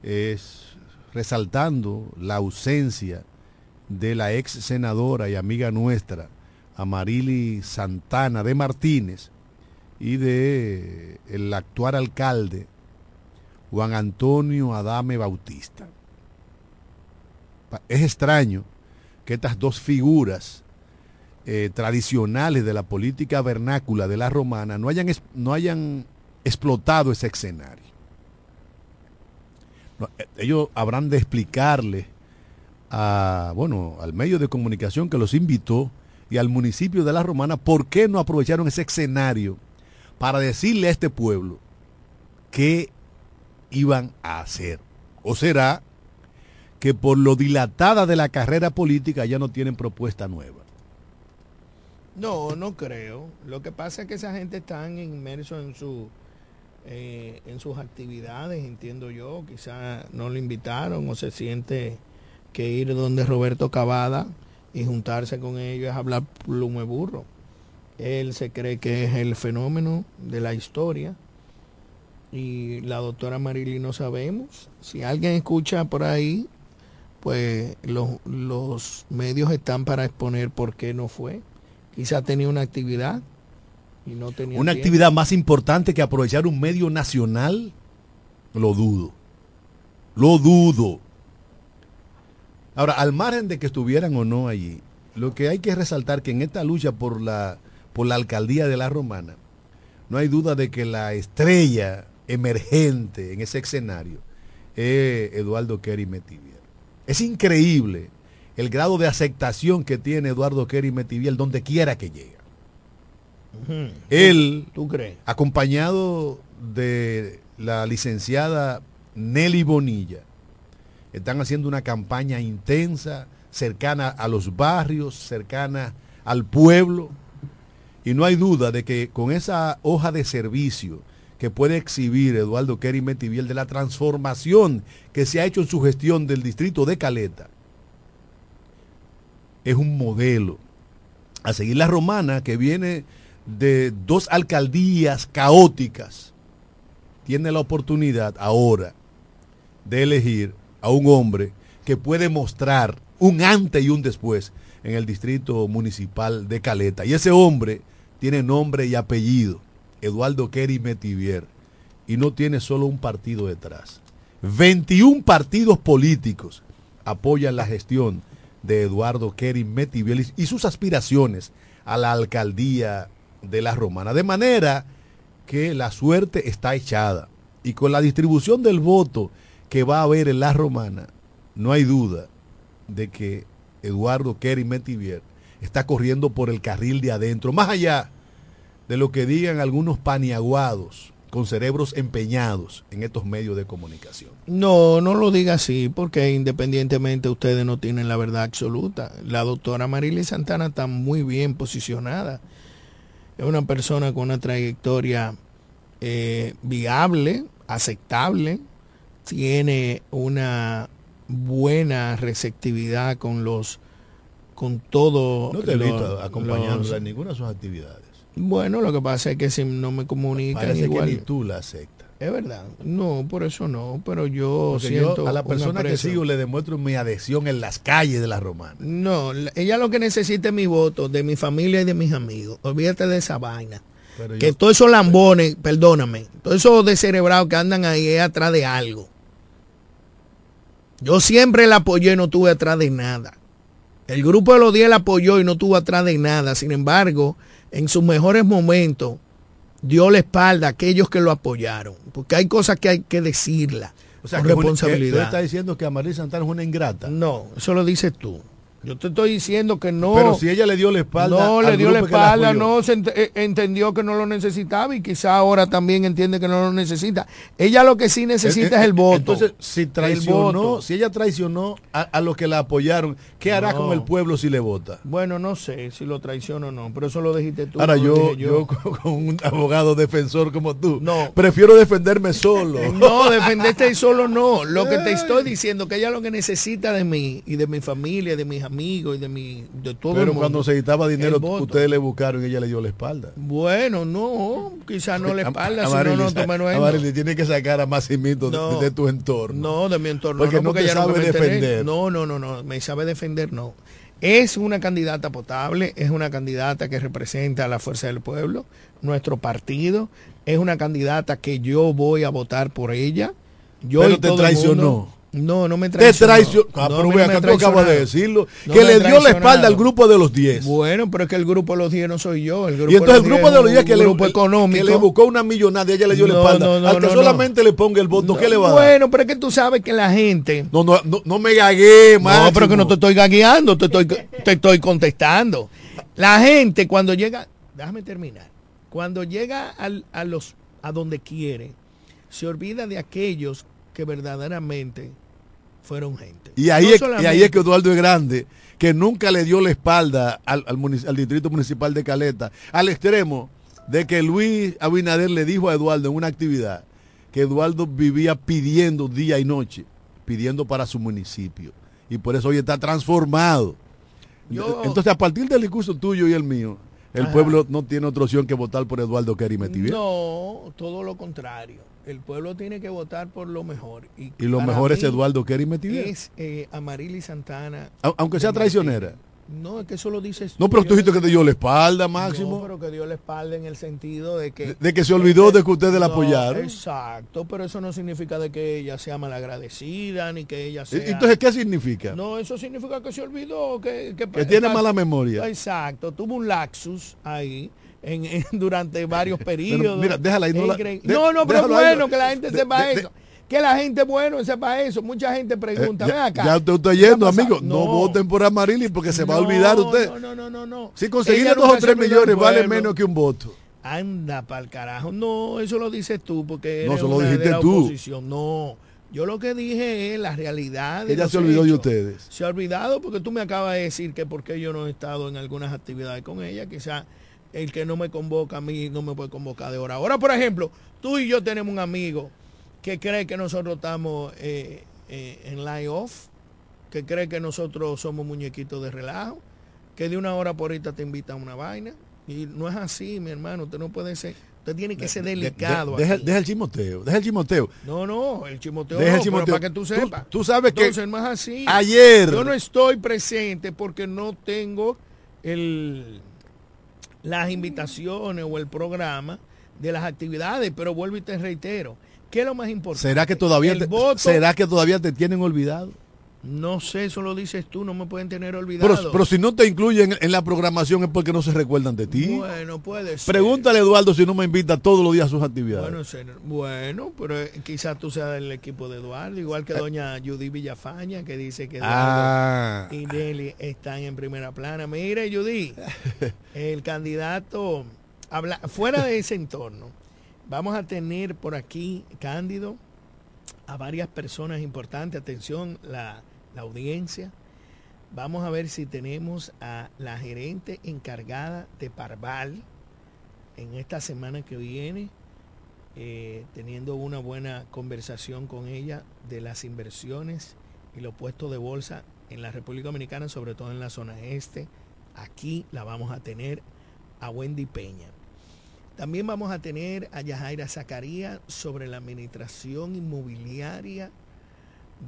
Es resaltando la ausencia de la ex senadora y amiga nuestra, Amarili Santana de Martínez, y de el actual alcalde Juan Antonio Adame Bautista. Es extraño que estas dos figuras eh, tradicionales de la política vernácula de la romana no hayan, no hayan explotado ese escenario. Eh, ellos habrán de explicarle a, bueno, al medio de comunicación que los invitó y al municipio de La Romana, ¿por qué no aprovecharon ese escenario para decirle a este pueblo qué iban a hacer? ¿O será que por lo dilatada de la carrera política ya no tienen propuesta nueva? No, no creo. Lo que pasa es que esa gente están inmersos en su eh, en sus actividades, entiendo yo. Quizá no lo invitaron o se siente que ir donde Roberto Cavada y juntarse con ellos es hablar plume burro. Él se cree que es el fenómeno de la historia y la doctora Marily no sabemos. Si alguien escucha por ahí, pues los medios están para exponer por qué no fue. Quizá tenía una actividad y no tenía Una tiempo. actividad más importante que aprovechar un medio nacional, lo dudo. Lo dudo. Ahora, al margen de que estuvieran o no allí, lo que hay que resaltar que en esta lucha por la, por la alcaldía de la Romana, no hay duda de que la estrella emergente en ese escenario es Eduardo Kerry Metivier. Es increíble el grado de aceptación que tiene Eduardo Kerry Metivier donde quiera que llega. Él, ¿Tú crees? acompañado de la licenciada Nelly Bonilla, están haciendo una campaña intensa, cercana a los barrios, cercana al pueblo, y no hay duda de que con esa hoja de servicio que puede exhibir Eduardo Kerry Metiviel de la transformación que se ha hecho en su gestión del distrito de Caleta, es un modelo. A seguir la romana que viene de dos alcaldías caóticas, tiene la oportunidad ahora de elegir a un hombre que puede mostrar un antes y un después en el distrito municipal de Caleta. Y ese hombre tiene nombre y apellido, Eduardo Kerry Metivier, y no tiene solo un partido detrás. 21 partidos políticos apoyan la gestión de Eduardo Kerry Metivier y sus aspiraciones a la alcaldía de la Romana. De manera que la suerte está echada. Y con la distribución del voto que va a haber en la Romana, no hay duda de que Eduardo Kerry Metivier está corriendo por el carril de adentro, más allá de lo que digan algunos paniaguados con cerebros empeñados en estos medios de comunicación. No, no lo diga así, porque independientemente ustedes no tienen la verdad absoluta. La doctora Marily Santana está muy bien posicionada. Es una persona con una trayectoria eh, viable, aceptable, tiene una buena receptividad con los con todo No te he visto acompañándola en ninguna de sus actividades. Bueno lo que pasa es que si no me comunican Parece igual que ni tú la aceptas. es verdad no por eso no pero yo Porque siento yo a la persona que sigo le demuestro mi adhesión en las calles de la Romana. No, la- ella lo que necesita es mi voto, de mi familia y de mis amigos. Olvídate de esa vaina. Pero Que yo- todos esos lambones, perdóname, todos esos descerebrados que andan ahí es atrás de algo. Yo siempre la apoyé y no tuve atrás de nada. El grupo de los 10 la apoyó y no tuvo atrás de nada. Sin embargo, en sus mejores momentos, dio la espalda a aquellos que lo apoyaron. Porque hay cosas que hay que decirla o sea, con que es una- que responsabilidad. tú estás diciendo que Amaril Santana es una ingrata. No, eso lo dices tú. Yo te estoy diciendo que no. Pero si ella le dio la espalda No, al le dio la espalda, no se ent- eh, entendió que no lo necesitaba y quizá ahora también entiende que no lo necesita. Ella lo que sí necesita Eh, es el eh, voto. Entonces, si El traicionó, voto. si ella traicionó a, a los que la apoyaron, ¿qué hará No. con el pueblo si le vota? Bueno, no sé si lo traiciono o no, pero eso lo dijiste tú. Ahora yo, yo con con un abogado defensor como tú, No. prefiero defenderme solo. No, defenderte solo no. Lo que te estoy diciendo, que ella lo que necesita de mí y de mi familia, de mis amigos y de mi de todo el Pero mundo. cuando se necesitaba dinero, el ustedes le buscaron y ella le dio la espalda. Bueno, no, quizá no la espalda, A- si no, no tiene que sacar a Massimito de- No. de, tu entorno. No, de mi entorno. Porque no te ella sabe me pertenece. defender. No, no, no, no, me sabe defender, no. Es una candidata potable, es una candidata que representa a la fuerza del pueblo, nuestro partido, es una candidata que yo voy a votar por ella. Yo Pero y te todo el traicionó. mundo- No, no me Te traicionó. traicionó. Ah, No, pero a mí ve no me acá, tú acabas de decirlo. No que le dio la espalda al grupo de los 10. Bueno, pero es que el grupo de los 10 no soy yo. El grupo Y entonces el grupo de los 10 es que le, grupo económico. que le buscó una millonada y ella le dio la espalda. Al que solamente le ponga el voto, ¿qué le va a dar? Bueno, pero es que tú sabes que la gente... No, no, no, no me gagué, No, pero que no te estoy gagueando, te estoy, te estoy contestando. La gente cuando llega, déjame terminar, cuando llega al- a, los, a donde quiere, se olvida de aquellos que verdaderamente fueron gente. Y ahí, No es, y solamente- ahí es que Eduardo es grande, que nunca le dio la espalda al, al munici- al distrito municipal de Caleta, al extremo de que Luis Abinader le dijo a Eduardo en una actividad que Eduardo vivía pidiendo día y noche, pidiendo para su municipio. Y por eso hoy está transformado. Yo- Entonces, a partir del discurso tuyo y el mío, el Ajá. pueblo no tiene otra opción que votar por Eduardo Kerry Metivier. No, todo lo contrario. El pueblo tiene que votar por lo mejor. Y, Y lo mejor es Eduardo Kerry Metivier. Es eh, Amarili Santana. Au- Aunque sea traicionera. Martín. No, es que eso lo dices No, pero tú dijiste que te dio la espalda, Máximo. No, pero que dio la espalda en el sentido de que... De- de que se olvidó de que ustedes la apoyaron. Exacto, pero eso no significa de que ella sea malagradecida, ni que ella sea... ¿Y- Entonces, ¿qué significa? No, eso significa que se olvidó, que... Que, Que tiene mala memoria. Exacto, tuvo un laxus ahí en, en- durante varios periodos. mira, déjala ahí, no la- de- no, no, pero es déjalo ahí, bueno no. que la gente De- sepa de- eso. que la gente bueno sepa eso. Mucha gente pregunta, Eh, ven acá. ya usted está ¿qué yendo, ha pasado?" amigo. No. voten por Amarili porque se va a olvidar usted. No, no, no, no, no. Si conseguir dos o tres millones vale menos que un voto. Anda pa'l carajo. No, eso lo dices tú porque No, eso lo de dijiste la tú. oposición. No, yo lo que dije es la realidad. Ella se olvidó de ustedes. Se ha olvidado porque tú me acabas de decir que porque yo no he estado en algunas actividades con ella, quizá el que no me convoca a mí no me puede convocar de hora. Ahora, por ejemplo, tú y yo tenemos un amigo que cree que nosotros estamos eh, eh, en lie off, que cree que nosotros somos muñequitos de relajo, que de una hora por ahorita te invitan a una vaina. Y no es así, mi hermano, usted no puede ser, usted tiene que ser De- de- delicado. deja, el chimoteo, deja el chimoteo. No, no, el chimoteo Deja no, el pero chimoteo. para que tú sepas. Tú, tú sabes que Entonces, no es así. ayer- Yo no estoy presente porque no tengo el, las invitaciones o el programa de las actividades, pero vuelvo y te reitero. ¿Qué es lo más importante? ¿será que todavía El te, voto, será que todavía te tienen olvidado? No sé, eso lo dices tú, no me pueden tener olvidado. Pero, pero si no te incluyen en la programación es porque no se recuerdan de ti. Bueno, puede ser. Pregúntale a Eduardo si no me invita todos los días a sus actividades. Bueno, ser- bueno, pero eh, quizás tú seas del equipo de Eduardo, igual que doña Judy Villafaña, que dice que Eduardo Ah. y Nelly están en primera plana. Mire, Judy, el candidato, habla, fuera de ese entorno, vamos a tener por aquí, Cándido, a varias personas importantes. Atención, la, la audiencia. Vamos a ver si tenemos a la gerente encargada de Parval en esta semana que viene, eh, teniendo una buena conversación con ella de las inversiones y los puestos de bolsa en la República Dominicana, sobre todo en la zona este. Aquí la vamos a tener a Wendy Peña. También vamos a tener a Yajaira Zacarías sobre la administración inmobiliaria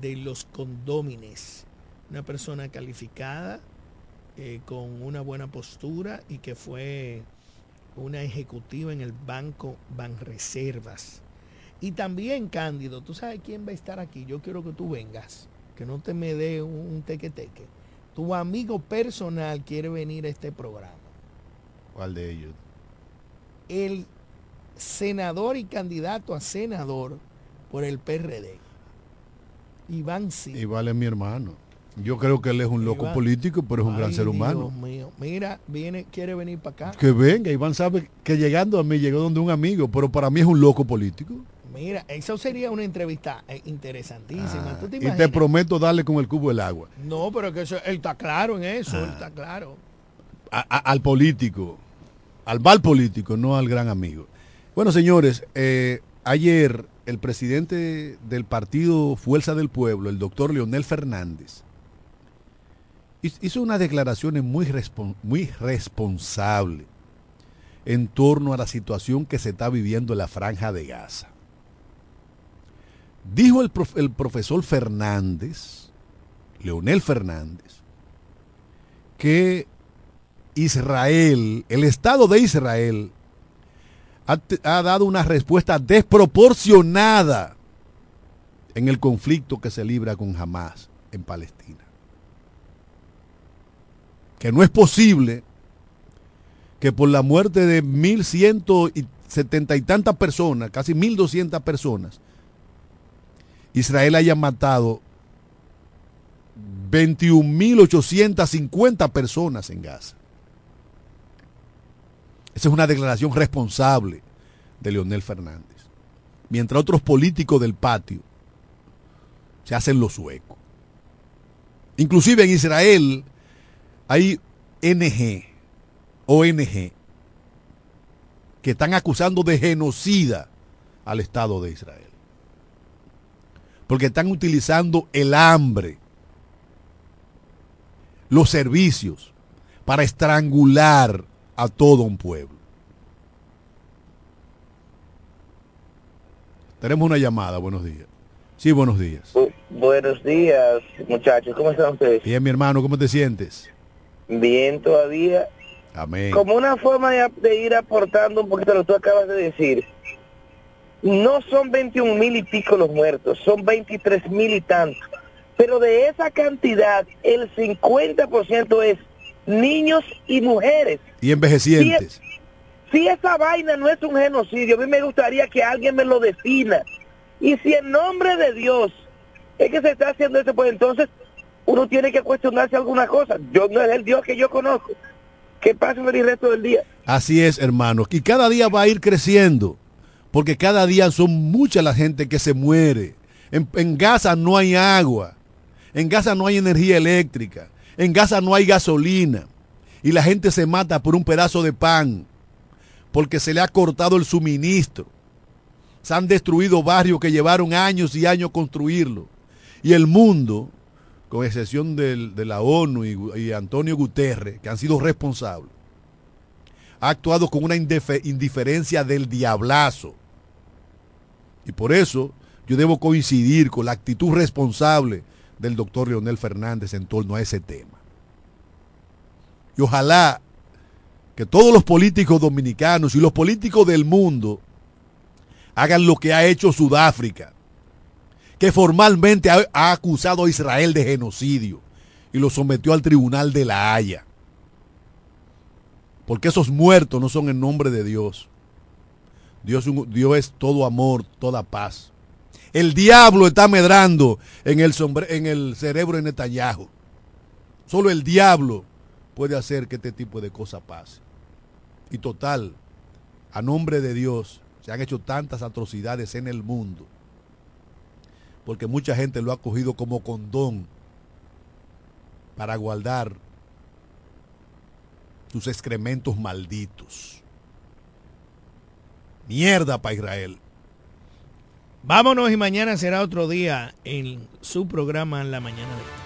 de los condómines. Una persona calificada, eh, con una buena postura y que fue una ejecutiva en el Banco Banreservas. Y también, Cándido, ¿tú sabes quién va a estar aquí? Yo quiero que tú vengas, que no te me dé un, teque-teque. Tu amigo personal quiere venir a este programa. ¿Cuál de ellos? El senador y candidato a senador por el PRD. Iván sí. Igual es mi hermano. Yo creo que él es un loco Iván. político, pero es un gran ser humano. Dios mío. Mira, viene, quiere venir para acá. Que venga, Iván sabe que llegando a mí llegó donde un amigo, pero para mí es un loco político. Mira, eso sería una entrevista eh, interesantísima. ¿Tú te Ah, Y te prometo darle con el cubo del agua. No, pero que eso, él está claro en eso, Ah. él está claro. A- a- al político, al mal político, no al gran amigo. Bueno, señores, eh, ayer el presidente del partido Fuerza del Pueblo, el doctor Leonel Fernández, hiz- hizo unas declaraciones muy, muy responsables en torno a la situación que se está viviendo en la franja de Gaza. Dijo el profesor Fernández, Leonel Fernández, que Israel, el Estado de Israel, ha, dado una respuesta desproporcionada en el conflicto que se libra con Hamas en Palestina. Que no es posible que por la muerte de 1.170 y tantas personas, casi 1.200 personas, Israel haya matado 21.850 personas en Gaza. Esa es una declaración responsable de Leonel Fernández. Mientras otros políticos del patio se hacen los suecos. Inclusive en Israel hay NG, ONG, que están acusando de genocida al Estado de Israel. Porque están utilizando el hambre, los servicios, para estrangular a todo un pueblo. Tenemos una llamada, buenos días. Sí, buenos días. buenos días, muchachos. ¿Cómo están ustedes? Bien, mi hermano, ¿cómo te sientes? Bien, todavía. Amén. Como una forma de, de ir aportando un poquito lo que tú acabas de decir. No son 21 mil y pico los muertos, son 23 mil y tantos. Pero de esa cantidad, el 50% es niños y mujeres. Y envejecientes. Si, si esa vaina no es un genocidio, a mí me gustaría que alguien me lo defina. Y si en nombre de Dios es que se está haciendo eso, pues entonces uno tiene que cuestionarse alguna cosa. Yo no es el Dios que yo conozco. Que pase el resto del día. Así es, hermanos. Y cada día va a ir creciendo. Porque cada día son mucha la gente que se muere. En, en Gaza no hay agua. En Gaza no hay energía eléctrica. En Gaza no hay gasolina. Y la gente se mata por un pedazo de pan. Porque se le ha cortado el suministro. Se han destruido barrios que llevaron años y años construirlo. Y el mundo, con excepción del, de la ONU y, y, Antonio Guterres, que han sido responsables, ha actuado con una indiferencia del diablazo. Y por eso yo debo coincidir con la actitud responsable del doctor Leonel Fernández en torno a ese tema. Y ojalá que todos los políticos dominicanos y los políticos del mundo hagan lo que ha hecho Sudáfrica, que formalmente ha, acusado a Israel de genocidio y lo sometió al tribunal de la Haya. Porque esos muertos no son en nombre de Dios. Dios, Dios es todo amor, toda paz. El diablo está medrando en el, sombre, en el cerebro de Netanyahu. Solo el diablo puede hacer que este tipo de cosas pase. Y total, a nombre de Dios, se han hecho tantas atrocidades en el mundo. Porque mucha gente lo ha cogido como condón para guardar sus excrementos malditos. Mierda para Israel. Vámonos y mañana será otro día en su programa en la mañana de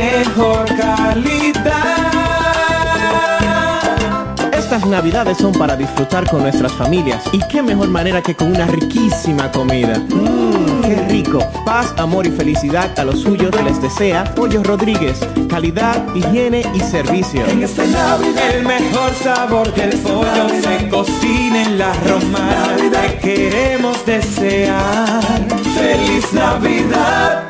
mejor calidad. Estas navidades son para disfrutar con nuestras familias y qué mejor manera que con una riquísima comida. Mmm, qué rico. Paz, amor y felicidad a los suyos les desea Pollo Rodríguez. Calidad, higiene y servicio. En esta Navidad el mejor sabor del pollo se cocina en la romana. Te queremos desear feliz Navidad.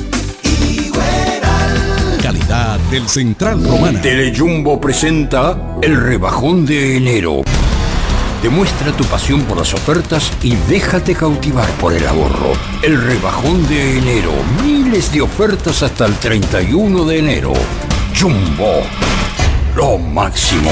Del Central Romana. Telejumbo presenta el rebajón de enero. Demuestra tu pasión por las ofertas y déjate cautivar por el ahorro. El rebajón de enero. Miles de ofertas hasta el 31 de enero. Jumbo. Lo máximo.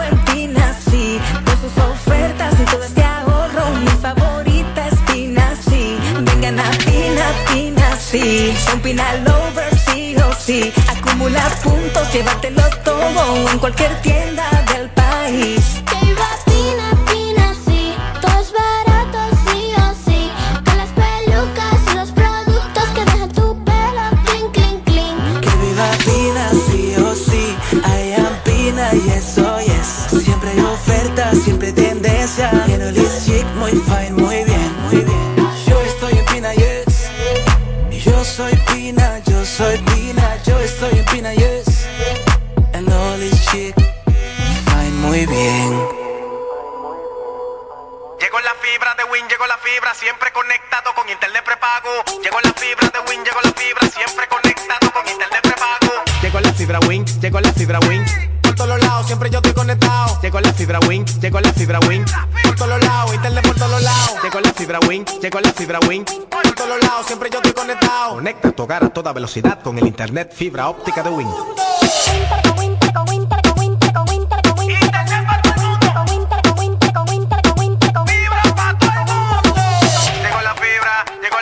sus ofertas y todo este ahorro. Mi favorita es Pina, sí. Vengan a Pina, Pina, sí. Son Pina Lovers, sí o sí. Acumula puntos, llévatelo todo en cualquier tienda Llegó la fibra Win. Por todos los lados, siempre yo estoy conectado. Conecta tu hogar a toda velocidad con el internet fibra óptica de Win. Llegó la fibra, llegó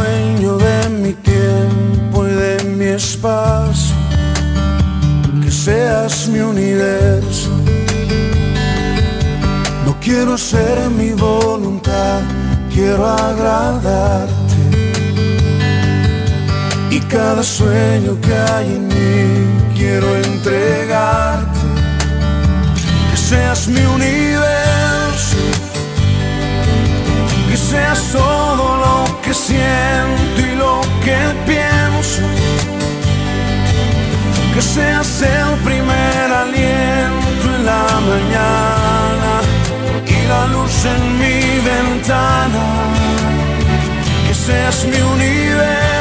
Que seas mi universo. No quiero hacer mi voluntad, quiero agradarte. Y cada sueño que hay en mí quiero entregarte. Que seas mi universo que seas todo lo que siento y lo que pienso. Que seas el primer aliento en la mañana y la luz en mi ventana. Que seas mi universo